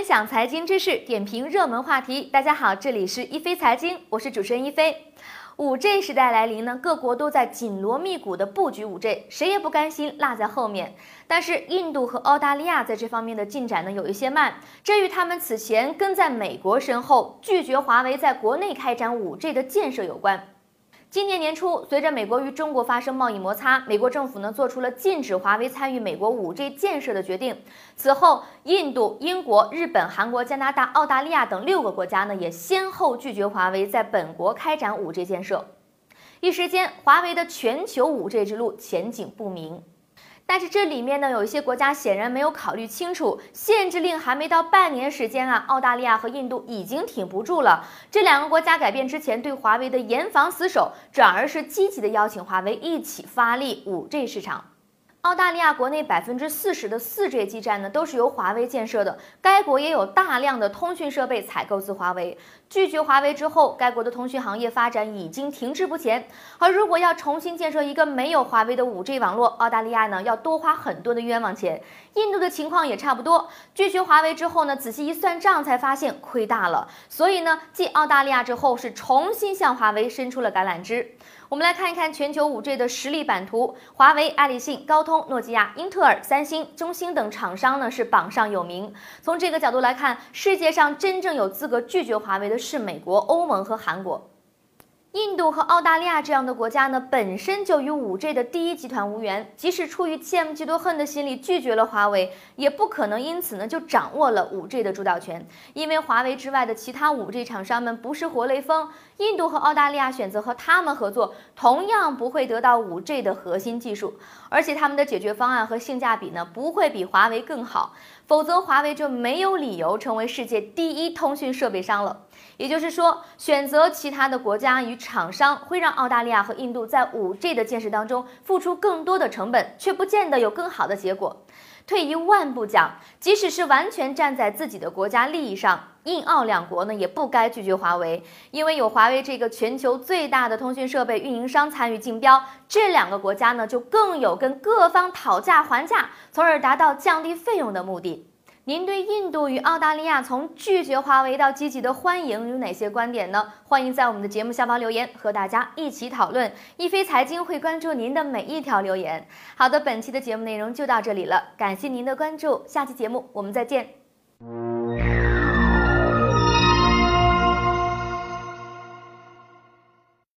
分享财经知识，点评热门话题。大家好，这里是一飞财经，我是主持人一飞。五 G 时代来临呢，各国都在紧锣密鼓的布局五 G，谁也不甘心落在后面。但是印度和澳大利亚在这方面的进展呢有一些慢，这与他们此前跟在美国身后，拒绝华为在国内开展五 G 的建设有关。今年年初，随着美国与中国发生贸易摩擦，美国政府呢做出了禁止华为参与美国 5G 建设的决定。此后，印度、英国、日本、韩国、加拿大、澳大利亚等六个国家呢也先后拒绝华为在本国开展 5G 建设。一时间，华为的全球 5G 之路前景不明。但是这里面呢，有一些国家显然没有考虑清楚，限制令还没到半年时间啊，澳大利亚和印度已经挺不住了。这两个国家改变之前对华为的严防死守，转而是积极的邀请华为一起发力五 G 市场。澳大利亚国内百分之四十的四 G 基站呢，都是由华为建设的。该国也有大量的通讯设备采购自华为。拒绝华为之后，该国的通讯行业发展已经停滞不前。而如果要重新建设一个没有华为的 5G 网络，澳大利亚呢要多花很多的冤枉钱。印度的情况也差不多。拒绝华为之后呢，仔细一算账，才发现亏大了。所以呢，继澳大利亚之后，是重新向华为伸出了橄榄枝。我们来看一看全球 5G 的实力版图。华为、爱立信、高通诺基亚、英特尔、三星、中兴等厂商呢是榜上有名。从这个角度来看，世界上真正有资格拒绝华为的是美国、欧盟和韩国。印度和澳大利亚这样的国家呢，本身就与 5G 的第一集团无缘，即使出于羡慕嫉妒恨的心理拒绝了华为，也不可能因此呢就掌握了 5G 的主导权。因为华为之外的其他 5G 厂商们不是活雷锋，印度和澳大利亚选择和他们合作，同样不会得到 5G 的核心技术，而且他们的解决方案和性价比呢不会比华为更好，否则华为就没有理由成为世界第一通讯设备商了。也就是说，选择其他的国家与厂商会让澳大利亚和印度在 5G 的建设当中付出更多的成本，却不见得有更好的结果。退一万步讲，即使是完全站在自己的国家利益上，印澳两国呢也不该拒绝华为，因为有华为这个全球最大的通讯设备运营商参与竞标，这两个国家呢就更有跟各方讨价还价，从而达到降低费用的目的。您对印度与澳大利亚从拒绝华为到积极的欢迎有哪些观点呢？欢迎在我们的节目下方留言，和大家一起讨论。一飞财经会关注您的每一条留言。好的，本期的节目内容就到这里了，感谢您的关注，下期节目我们再见。